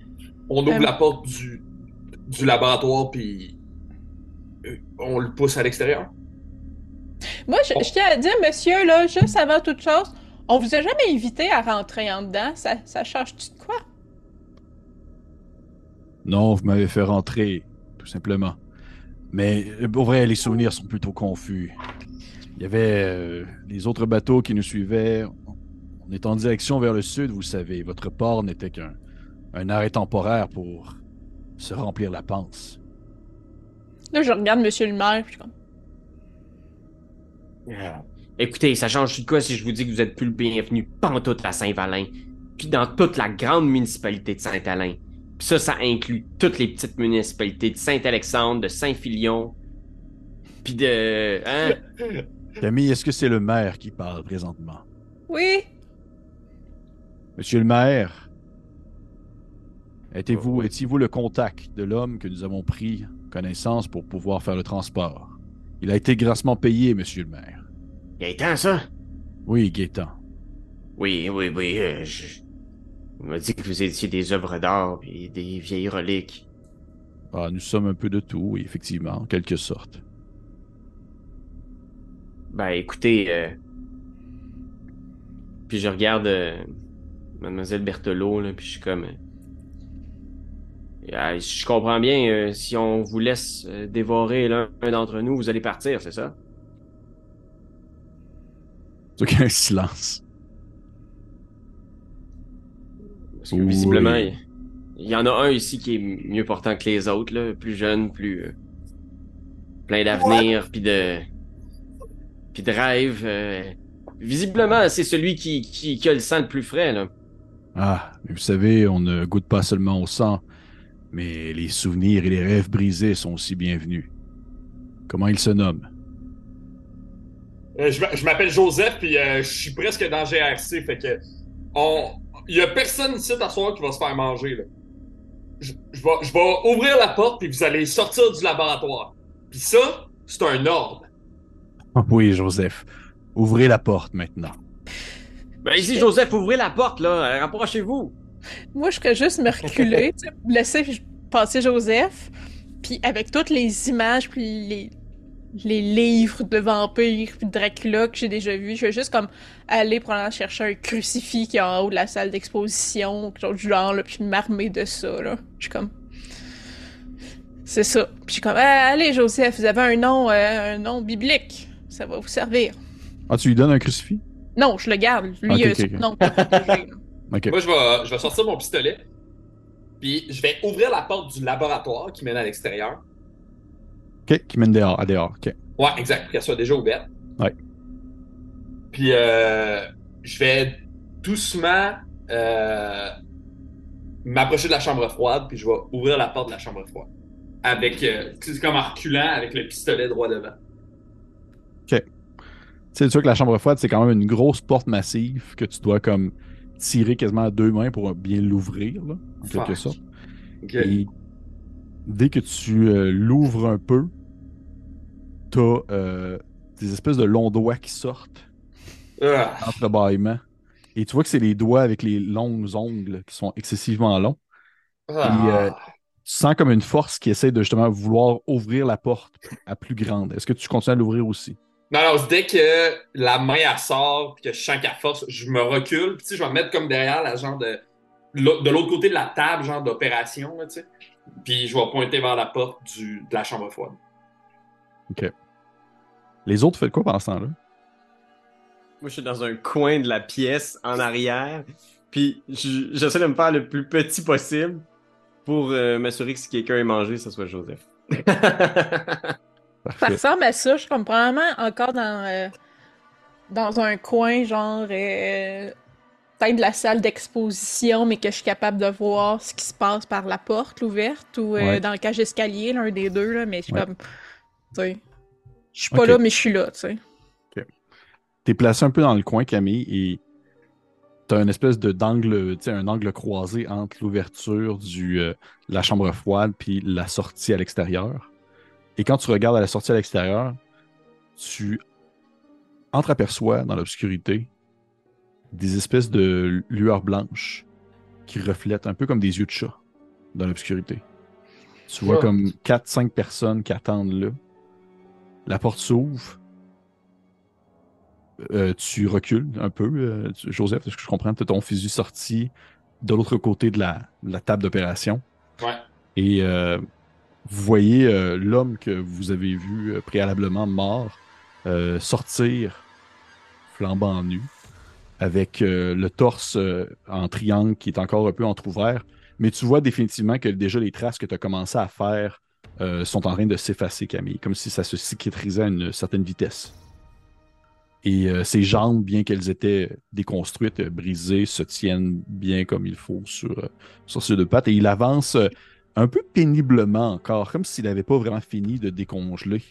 on ouvre Euh, la porte du, du laboratoire, puis euh, on le pousse à l'extérieur? moi, je, je tiens à dire, monsieur, là, juste avant toute chose, on vous a jamais invité à rentrer en dedans. Ça, ça change-tu de quoi? Non, vous m'avez fait rentrer, tout simplement. Mais euh, pour vrai, les souvenirs sont plutôt confus. Il y avait euh, les autres bateaux qui nous suivaient. On est en direction vers le sud, vous savez. Votre port n'était qu'un un arrêt temporaire pour se remplir la panse. Là, je regarde monsieur le maire, puis je suis comme, Ah. Écoutez, ça change de quoi si je vous dis que vous êtes plus le bienvenu pantoute à Saint-Valin, puis dans toute la grande municipalité de Saint-Alain. Puis ça, ça inclut toutes les petites municipalités de Saint-Alexandre, de Saint-Filion, puis de... Hein? Camille, est-ce que c'est le maire qui parle présentement? oui, Monsieur le maire, étiez-vous étiez-vous le contact de l'homme que nous avons pris connaissance pour pouvoir faire le transport? Il a été grassement payé, monsieur le maire. Gaëtan, ça? Oui, Gaétan. Oui, oui, oui, euh, je... On m'a dit que vous étiez des œuvres d'art et des vieilles reliques. Ah, nous sommes un peu de tout, oui, effectivement, en quelque sorte. Ben écoutez, euh, puis je regarde euh, Mademoiselle Berthelot, là, puis je suis comme... ah, je comprends bien, euh, si on vous laisse euh, dévorer l'un un d'entre nous, vous allez partir, c'est ça? C'est qu'il y a un silence. Parce que Oui. visiblement, il il y, en a un ici qui est mieux portant que les autres, là, plus jeune, plus euh, plein d'avenir, puis de puis de rêve. euh, visiblement, c'est celui qui, qui, qui a le sang le plus frais, là. Ah, mais vous savez, on ne goûte pas seulement au sang, mais les souvenirs et les rêves brisés sont aussi bienvenus. Comment il se nomme? Euh, je m'a- je m'appelle Joseph, puis euh, je suis presque dans GRC, fait que on, il y a personne ici à soir qui va se faire manger là. Je, je vais, je vais ouvrir la porte, puis vous allez sortir du laboratoire. Puis ça, c'est un ordre. Oui, Joseph. Ouvrez la porte maintenant. Ben ici, Joseph, ouvrez la porte, là. euh, Rapprochez-vous. Moi, je ferais juste me reculer, laisser passer Joseph, puis avec toutes les images, puis les, les livres de vampires, puis de Dracula que j'ai déjà vus, je vais juste comme aller probablement chercher un crucifix qui est en haut de la salle d'exposition, ou quelque chose du genre, là, puis m'armer de ça, là. Je suis comme... C'est ça. Puis je suis comme, Ah, allez, Joseph, vous avez un nom, euh, un nom biblique. Ça va vous servir. Ah, tu lui donnes un crucifix? Non, je le garde. Lui, Ok, il a ok, son ok. Ok. Moi, je vais, je vais sortir mon pistolet, puis je vais ouvrir la porte du laboratoire qui mène à l'extérieur. Ok, qui mène dehors, à dehors. Ok. Ouais, exact, pour qu'elle soit déjà ouverte. Ouais. Puis euh, je vais doucement euh, m'approcher de la chambre froide, puis je vais ouvrir la porte de la chambre froide. Avec, euh, c'est comme en reculant avec le pistolet droit devant. Tu sais, sûr que la chambre froide, c'est quand même une grosse porte massive que tu dois comme tirer quasiment à deux mains pour bien l'ouvrir, en quelque sorte. Et dès que tu euh, l'ouvres un peu, t'as euh, des espèces de longs doigts qui sortent Ah, d'entrebâillement. Et tu vois que c'est les doigts avec les longs ongles qui sont excessivement longs. ah. euh, Tu sens comme une force qui essaie de justement vouloir ouvrir la porte à plus grande. Est-ce que tu continues à l'ouvrir aussi? Non, non, dès que la main elle sort, puis que je sens qu'elle force, je me recule, puis tu sais, je vais me mettre comme derrière la genre de de l'autre côté de la table, genre d'opération, tu sais. Puis je vais pointer vers la porte du, de la chambre froide. Les autres, faites quoi pendant ce temps-là? Moi, je suis dans un coin de la pièce, en arrière, puis je- j'essaie de me faire le plus petit possible pour euh, m'assurer que si quelqu'un est mangé, ce soit Joseph. Ça ressemble à ça. Je suis comme probablement encore dans, euh, dans un coin, genre, euh, peut-être de la salle d'exposition, mais que je suis capable de voir ce qui se passe par la porte ouverte ou euh, Ouais. dans le cage escalier, l'un des deux, là, mais je suis Ouais. comme. Tu sais. Je suis pas là, mais je suis là, tu sais. T'es placé un peu dans le coin, Camille, et t'as une espèce de d'angle, tu sais, un angle croisé entre l'ouverture du de la chambre froide puis la sortie à l'extérieur. Et quand tu regardes à la sortie à l'extérieur, tu entreaperçois dans l'obscurité des espèces de lueurs blanches qui reflètent un peu comme des yeux de chat dans l'obscurité. Tu vois comme 4-5 personnes qui attendent là. La porte s'ouvre. Euh, tu recules un peu, euh, Joseph, est-ce que je comprends? Tu as ton fusil sorti de l'autre côté de la, de la table d'opération. Ouais. Et euh, vous voyez euh, l'homme que vous avez vu euh, préalablement mort euh, sortir flambant nu, avec le torse en triangle qui est encore un peu entrouvert. Mais tu vois définitivement que déjà les traces que tu as commencé à faire sont en train de s'effacer, Camille, comme si ça se cicatrisait à une certaine vitesse. Et ses jambes, bien qu'elles étaient déconstruites, brisées, se tiennent bien comme il faut sur, sur ses deux pattes. Et il avance un peu péniblement encore, comme s'il n'avait pas vraiment fini de décongeler.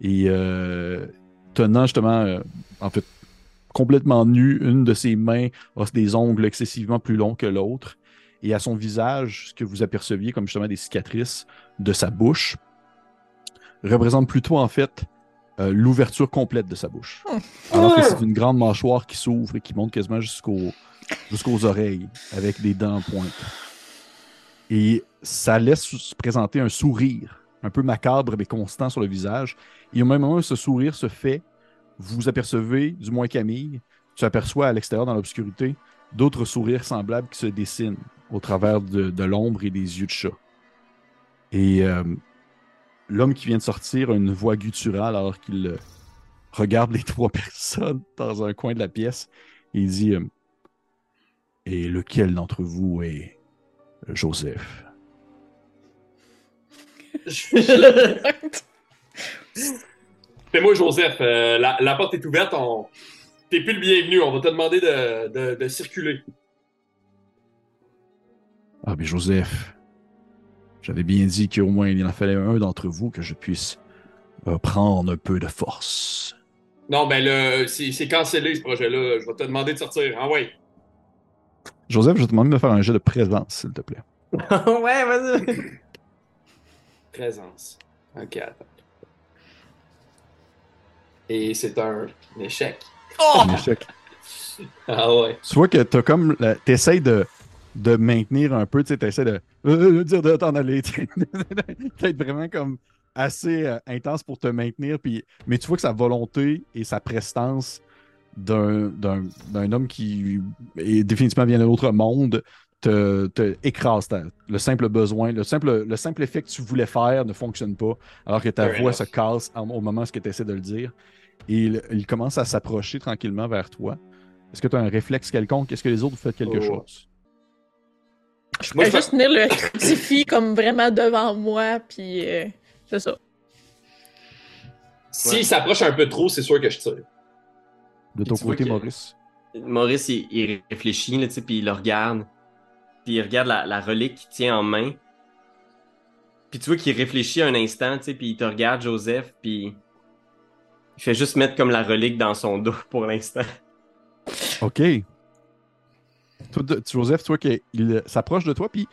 Et euh, tenant justement, euh, en fait, complètement nu, une de ses mains a des ongles excessivement plus longs que l'autre. Et à son visage, ce que vous aperceviez comme justement des cicatrices de sa bouche, représente plutôt en fait euh, l'ouverture complète de sa bouche. Alors que c'est une grande mâchoire qui s'ouvre et qui monte quasiment jusqu'au- jusqu'aux oreilles avec des dents en pointe. Et ça laisse se présenter un sourire un peu macabre mais constant sur le visage. Et au même moment ce sourire se fait, vous apercevez, du moins Camille, tu aperçois à l'extérieur dans l'obscurité d'autres sourires semblables qui se dessinent au travers de, l'ombre et des yeux de chat. Et euh, l'homme qui vient de sortir a une voix gutturale alors qu'il euh, regarde les trois personnes dans un coin de la pièce il dit euh, Et lequel d'entre vous est Joseph Fais-moi, Joseph, euh, la, la porte est ouverte. On... T'es plus le bienvenu. On va te demander de, de- de circuler. Ah, mais Joseph, j'avais bien dit qu'au moins il en fallait un d'entre vous que je puisse euh, prendre un peu de force. Non, ben là, c'est c'est cancellé ce projet-là. Je vais te demander de sortir. Ah ouais. Joseph, je vais te demander de faire un jeu de présence, s'il te plaît. ouais, vas-y. Présence. Ok, attends. Et c'est un échec. Un échec. Ah ouais. Tu vois que t'as comme. la- T'essayes de, de maintenir un peu, tu sais, t'essaies de euh, dire de t'en aller. D'être vraiment comme assez euh, intense pour te maintenir. Puis, mais tu vois que sa volonté et sa prestance d'un d'un- d'un homme qui est définitivement bien d'un autre monde te, te écrase. Ta- le simple besoin, le simple, le simple effet que tu voulais faire ne fonctionne pas, alors que ta Fair voix enough. se casse en- au moment où tu essaies de le dire. Et il, il commence à s'approcher tranquillement vers toi. Est-ce que tu as un réflexe quelconque? Est-ce que les autres vous faites quelque Oh. chose? Je je juste tenir le crucifix comme vraiment devant moi, puis euh, c'est ça. S'il s'approche un peu trop, c'est sûr que je tire. De ton côté, Maurice? Maurice, il, il réfléchit, là, puis il le regarde. Puis il regarde la, la relique qu'il tient en main. Puis tu vois qu'il réfléchit un instant, tu sais, puis il te regarde, Joseph, puis il fait juste mettre comme la relique dans son dos pour l'instant. OK. Toi, Joseph, tu vois qu'il s'approche de toi, puis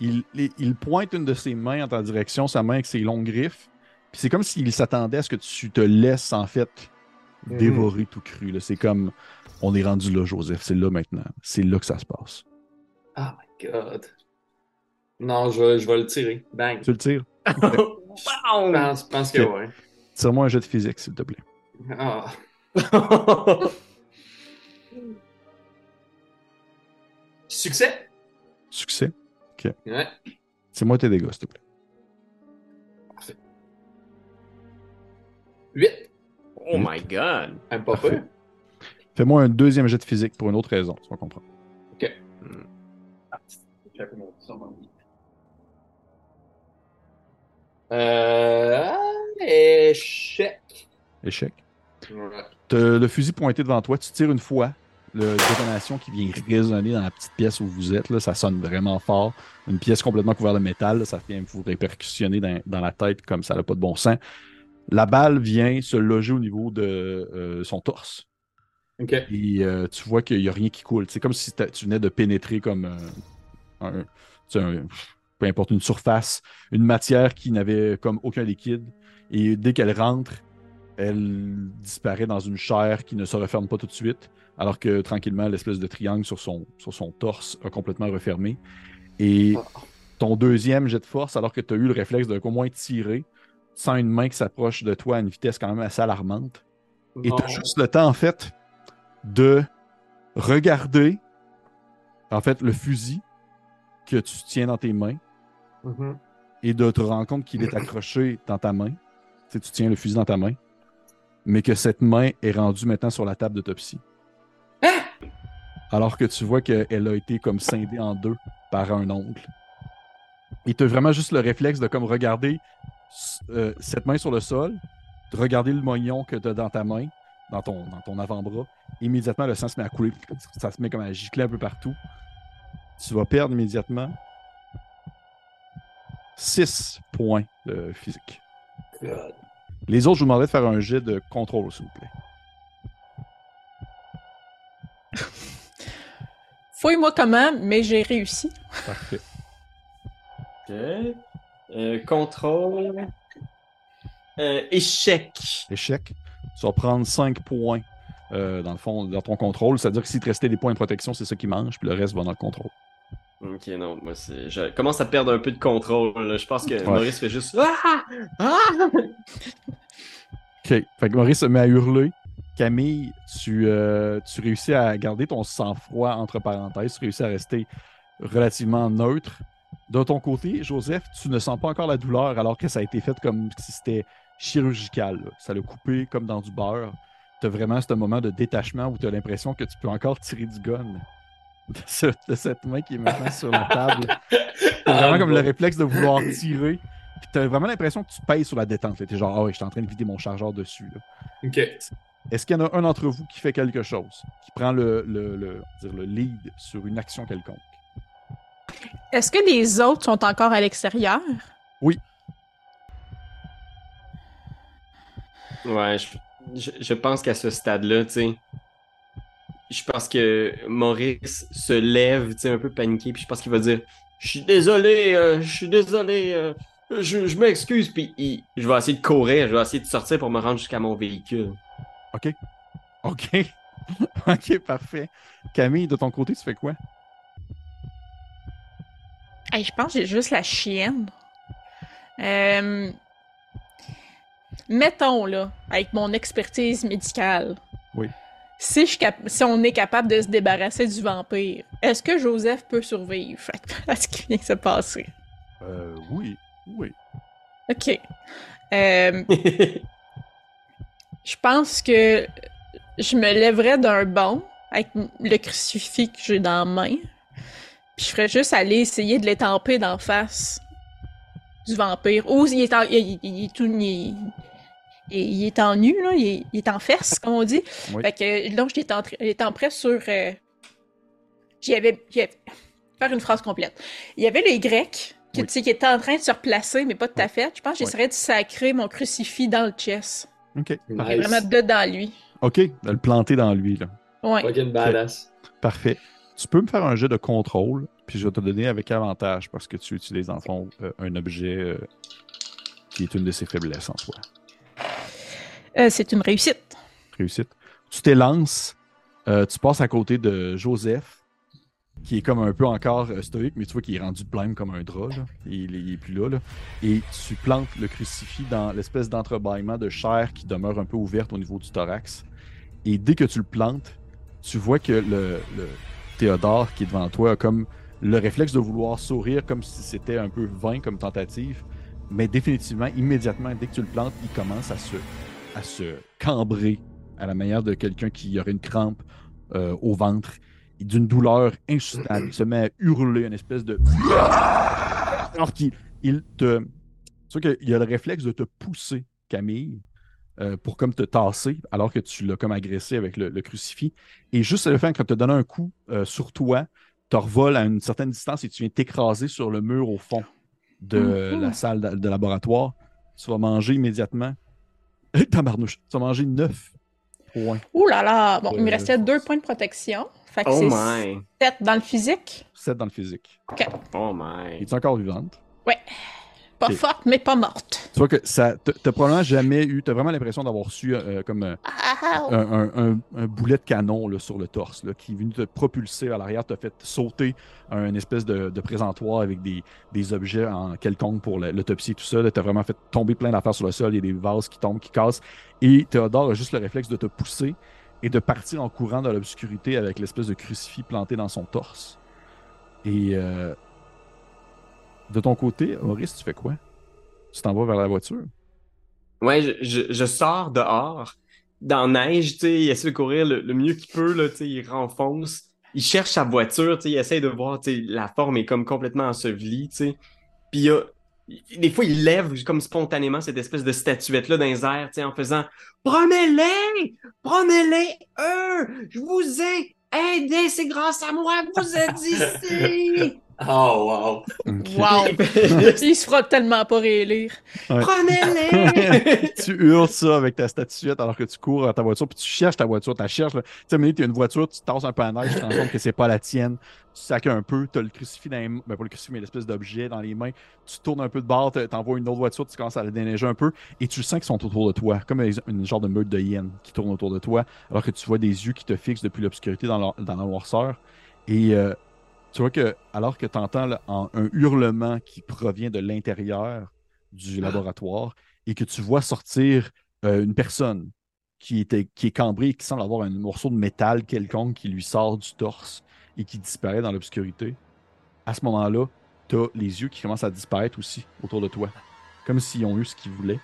il, il- il pointe une de ses mains en ta direction, sa main avec ses longues griffes. Puis c'est comme s'il s'attendait à ce que tu te laisses, en fait, dévorer tout cru. C'est comme, on est rendu là, Joseph, c'est là maintenant. C'est là que ça se passe. Oh my god. Non, je vais, je vais le tirer. Bang. Tu le tires? Je pense, je pense que Ok. ouais. Tire-moi un jet de physique, s'il te plaît. Ah. Succès? Succès. Ouais. C'est moi tes dégâts, s'il te plaît. 8. Oh my god. Même pas peu. Fais-moi un deuxième jet de physique pour une autre raison, tu vas comprendre. Euh. Échec. Échec. T'as le fusil pointé devant toi, tu tires une fois, le détonation qui vient résonner dans la petite pièce où vous êtes, là, ça sonne vraiment fort. Une pièce complètement couverte de métal, là, ça vient vous répercussionner dans, dans la tête comme ça n'a pas de bon sens. La balle vient se loger au niveau de euh, son torse. Et euh, tu vois qu'il n'y a rien qui coule. C'est comme si tu venais de pénétrer comme euh, un, peu importe, une surface, une matière qui n'avait comme aucun liquide. Et dès qu'elle rentre, elle disparaît dans une chair qui ne se referme pas tout de suite, alors que tranquillement, l'espèce de triangle sur son, sur son torse a complètement refermé. Et ton deuxième jet de force, alors que tu as eu le réflexe de qu'au moins tirer, sans une main qui s'approche de toi à une vitesse quand même assez alarmante. Et tu as juste le temps, en fait, de regarder, en fait, le fusil que tu tiens dans tes mains Mhm. et de te rendre compte qu'il est accroché dans ta main. Tu sais, tu tiens le fusil dans ta main, mais que cette main est rendue maintenant sur la table d'autopsie. Alors que tu vois qu'elle a été comme scindée en deux par un ongle. Et tu as vraiment juste le réflexe de comme regarder euh, cette main sur le sol, de regarder le moignon que tu as dans ta main, dans ton, dans ton avant-bras. Immédiatement, le sang se met à couler. Ça se met comme à gicler un peu partout. Tu vas perdre immédiatement 6 points de physique. God. Les autres, je vous demanderais de faire un jet de contrôle, s'il vous plaît. Fouille-moi comment, mais j'ai réussi. Parfait. Ok. Euh, contrôle. Euh, échec. Échec. Tu vas prendre 5 points, euh, dans le fond, dans ton contrôle. C'est-à-dire que s'il te restait des points de protection, c'est ça qui mange, puis le reste va dans le contrôle. Ok, non, moi, c'est. Je commence à perdre un peu de contrôle. là. Je pense que Maurice fait juste. Ah! Ah! OK. Fait que Maurice se met à hurler. Camille, tu, euh, tu réussis à garder ton sang-froid entre parenthèses. Tu réussis à rester relativement neutre. De ton côté, Joseph, tu ne sens pas encore la douleur alors que ça a été fait comme si c'était chirurgical. là. Ça l'a coupé comme dans du beurre. Tu as vraiment ce moment de détachement où tu as l'impression que tu peux encore tirer du gun de, ce- de cette main qui est maintenant sur la table. T'as vraiment Ah, comme bon. le réflexe de vouloir tirer. Puis t'as vraiment l'impression que tu payes sur la détente. T'es genre, ah ouais, je suis en train de vider mon chargeur dessus. là. Ok. Est-ce qu'il y en a un d'entre vous qui fait quelque chose, qui prend le, le, le- dire le lead sur une action quelconque? Est-ce que les autres sont encore à l'extérieur? Ouais, je, je, je pense qu'à ce stade-là, tu sais, je pense que Maurice se lève, tu sais, un peu paniqué, puis je pense qu'il va dire Je suis désolé, euh, je suis désolé, euh, je, je m'excuse, puis il- je vais essayer de courir, je vais essayer de sortir pour me rendre jusqu'à mon véhicule. OK. OK. OK, parfait. Camille, de ton côté, tu fais quoi? Hey, je pense que j'ai juste la chienne. Euh, Mettons, là, avec mon expertise médicale. Oui. Si, je suis cap- si on est capable de se débarrasser du vampire, est-ce que Joseph peut survivre? À ce qui vient de se passer? Euh, oui. Oui. OK. Euh, je pense que je me lèverais d'un bond avec le crucifix que j'ai dans la main. Puis je ferais juste aller essayer de l'étamper d'en face du vampire. Ou il est en, il, il- il est tout il, il- il est en nu, là. Il est, il est en fesse, comme on dit. Oui. Fait que là, je l'étendrais- l'étamperais sur... Euh... J'y avais, j'y avais- Faire une phrase complète. Il y avait les Grecs qui, Oui. qui étaient en train de se replacer, mais pas tout à fait. Je pense que Oui. j'essaierais de sacrer mon crucifix dans le chest. OK. Nice. Vraiment dedans lui. OK, de le planter dans lui, là. Ouais. Fucking badass. Parfait. Tu peux me faire un jet de contrôle, puis je vais te donner avec avantage parce que tu utilises, en fond, euh, un objet euh, qui est une de ses faiblesses en soi. Euh, c'est une réussite. Réussite. Tu t'élances, tu passes à côté de Joseph, qui est comme un peu encore stoïque, mais tu vois qu'il est rendu blême comme un drap. là. Il, il est plus là, là. Et tu plantes le crucifix dans l'espèce d'entrebâillement de chair qui demeure un peu ouverte au niveau du thorax. Et dès que tu le plantes, tu vois que le, le Théodore qui est devant toi a comme le réflexe de vouloir sourire comme si c'était un peu vain comme tentative. Mais définitivement, immédiatement, dès que tu le plantes, il commence à se, à se cambrer à la manière de quelqu'un qui aurait une crampe euh, au ventre. D'une douleur insoutenable. Il se met à hurler, une espèce de. Alors qu'il il te. Tu vois qu'il a le réflexe de te pousser, Camille, euh, pour comme te tasser, alors que tu l'as comme agressé avec le, le crucifix. Et juste le fait quand te donne un coup euh, sur toi, te revole à une certaine distance et tu viens t'écraser sur le mur au fond de Mhm. la salle de, de laboratoire. Tu vas manger immédiatement. Tabarnouche, tu vas manger 9 points. Ouh là là! Bon, il me Euh, restait deux points de protection. Fait que Oh c'est my. 7 dans le physique. 7 dans le physique. Oh my. Es-tu encore vivante? Pas forte, mais pas morte. Tu vois que ça. T'as probablement jamais eu. T'as vraiment l'impression d'avoir reçu euh, comme euh, Ah, un, un- un- un boulet de canon là, sur le torse là, qui est venu te propulser à l'arrière, t'a fait sauter un espèce de, de présentoir avec des, des objets en quelconque pour la- l'autopsie et tout ça. T'as vraiment fait tomber plein d'affaires sur le sol. Il y a des vases qui tombent, qui cassent. Et Théodore a juste le réflexe de te pousser et de partir en courant dans l'obscurité avec l'espèce de crucifix planté dans son torse. Et euh, de ton côté, Maurice, tu fais quoi? Tu t'en vas vers la voiture? Ouais, je, je, je sors dehors, dans la neige, tu sais, il essaie de courir le, le mieux qu'il peut, là, tu sais, il renfonce. Il cherche sa voiture, tu sais, il essaie de voir, tu sais, la forme est comme complètement ensevelie, tu sais. Puis il y a- des fois, il lève comme spontanément cette espèce de statuette-là dans les airs, tu sais, en faisant « Prenez-les! Prenez-les, eux! Je vous ai aidé, c'est grâce à moi que vous êtes ici! » Oh, wow. Wow! Il se fera tellement pas réélire. Prenez-les! tu hurles ça avec ta statuette alors que tu cours à ta voiture, puis tu cherches ta voiture, tu la cherches. Tu sais, tu as une voiture, tu tasses un peu à neige, tu te rends compte que c'est pas la tienne. Tu sacs un peu, tu as le crucifix dans les mains, ben pas le crucifix, mais l'espèce d'objet dans les mains. Tu tournes un peu de bord, tu envoies une autre voiture, tu commences à la déneiger un peu, et tu sens qu'ils sont autour de toi, comme une, genre de meute de hyènes qui tourne autour de toi, alors que tu vois des yeux qui te fixent depuis l'obscurité dans, la- dans la noirceur. Et euh, tu vois que, alors que tu entends un hurlement qui provient de l'intérieur du laboratoire, et que tu vois sortir euh, une personne qui, était, qui est cambrée et qui semble avoir un morceau de métal quelconque qui lui sort du torse et qui disparaît dans l'obscurité, à ce moment-là, tu as les yeux qui commencent à disparaître aussi autour de toi, comme s'ils ont eu ce qu'ils voulaient.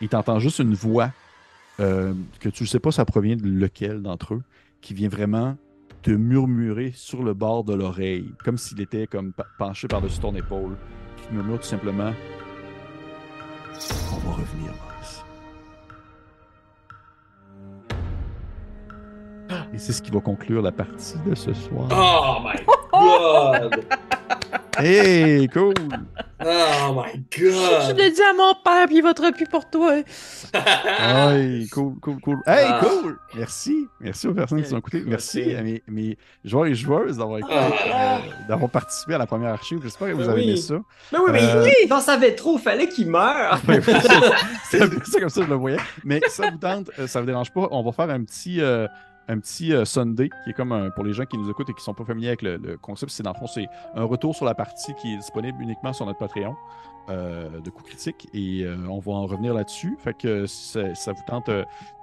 Et tu entends juste une voix euh, que tu ne sais pas ça provient de lequel d'entre eux, qui vient vraiment te murmurer sur le bord de l'oreille, comme s'il était comme penché par-dessus ton épaule, qui te murmure tout simplement On va revenir, Miles. Et c'est ce qui va conclure la partie de ce soir. Oh my god! Hey, cool! Oh my Je god! l'ai dit à mon père, puis il votera plus pour toi. Hey, cool, cool, cool. Hey, Ah. cool! Merci. Merci aux personnes qui sont écoutées. Merci Merci. à mes, mes joueurs et joueuses d'avoir écouté, Ah. euh, d'avoir participé à la première archive. J'espère que vous Ben avez aimé oui. ça. Mais oui, mais Euh, il en savait trop, fallait qu'il meure. C'est ça comme ça, je le voyais. Mais ça vous tente, euh, ça vous dérange pas, on va faire un petit, euh, un petit euh, Sunday qui est comme pour les gens qui nous écoutent et qui sont pas familiers avec le, concept. C'est dans le fond, c'est un retour sur la partie qui est disponible uniquement sur notre Patreon euh, de coups critiques et euh, on va en revenir là-dessus. Fait que ça, vous tente,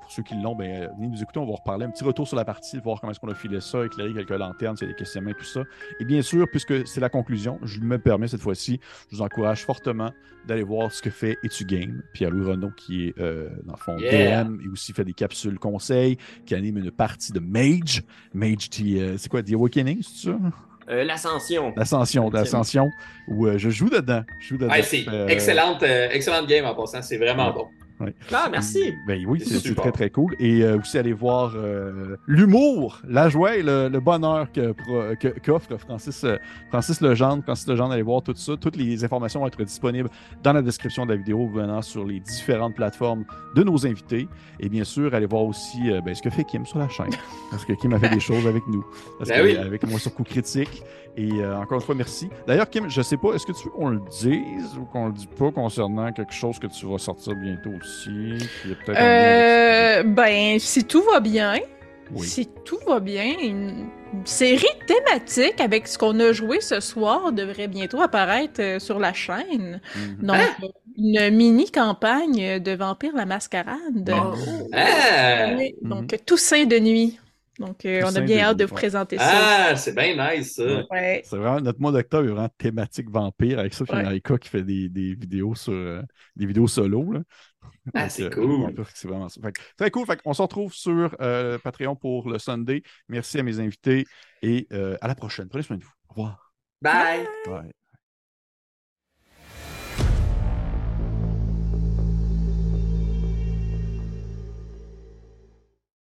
pour ceux qui l'ont, ben, euh, venez nous écouter, on va reparler un petit retour sur la partie, voir comment est-ce qu'on a filé ça, éclairer quelques lanternes, s'il y a des questionnements tout ça. Et bien sûr, puisque c'est la conclusion, je me permets cette fois-ci, je vous encourage fortement d'aller voir ce que fait Etu Game, Pierre-Louis Renaud, qui est, euh, dans le fond, Yeah. DM, et aussi fait des capsules conseils, qui anime une partie de Mage. Mage, euh, c'est quoi, The Awakening, c'est ça? Euh, L'ascension. L'Ascension, l'Ascension, où je joue dedans. Je joue dedans. Ouais, c'est excellente, excellente game en passant, c'est vraiment bon. Ah, merci. Ben oui, C'est très très cool. Et euh, aussi aller voir euh, l'humour, la joie et le, le bonheur que pro- que- qu'offre Francis, euh, Francis Legendre. Francis Legendre, allez voir tout ça. Toutes les informations vont être disponibles dans la description de la vidéo venant sur les différentes plateformes de nos invités. Et bien sûr, allez voir aussi euh, ben, ce que fait Kim sur la chaîne. Parce que Kim a fait des choses avec nous. Parce Ben que, oui. Avec moi sur coup critique. Et euh, encore une fois, merci. D'ailleurs, Kim, je sais pas, est-ce que tu veux qu'on le dise ou qu'on le dise pas concernant quelque chose que tu vas sortir bientôt aussi? qui est avec- Euh, ben, si tout va bien, Oui. si tout va bien, une série thématique avec ce qu'on a joué ce soir devrait bientôt apparaître euh, sur la chaîne. Mhm. Donc, euh, une mini-campagne de Vampire la Mascarade. Oh. Ah! Oui, Mhm. Donc, Toussaint de nuit. Donc, euh, on a bien hâte de vous ouais. présenter ça. Ah, c'est bien nice, ça. Ouais. C'est vraiment, notre mois d'octobre est vraiment thématique vampire avec ça. Puis Ouais. Naika qui fait des, des vidéos sur des vidéos solo. Là. Ah, c'est euh, cool. C'est vraiment ça. Fait très cool. Fait on se retrouve sur euh, Patreon pour le Sunday. Merci à mes invités et euh, à la prochaine. Prenez soin de vous. Au revoir. Bye! Bye.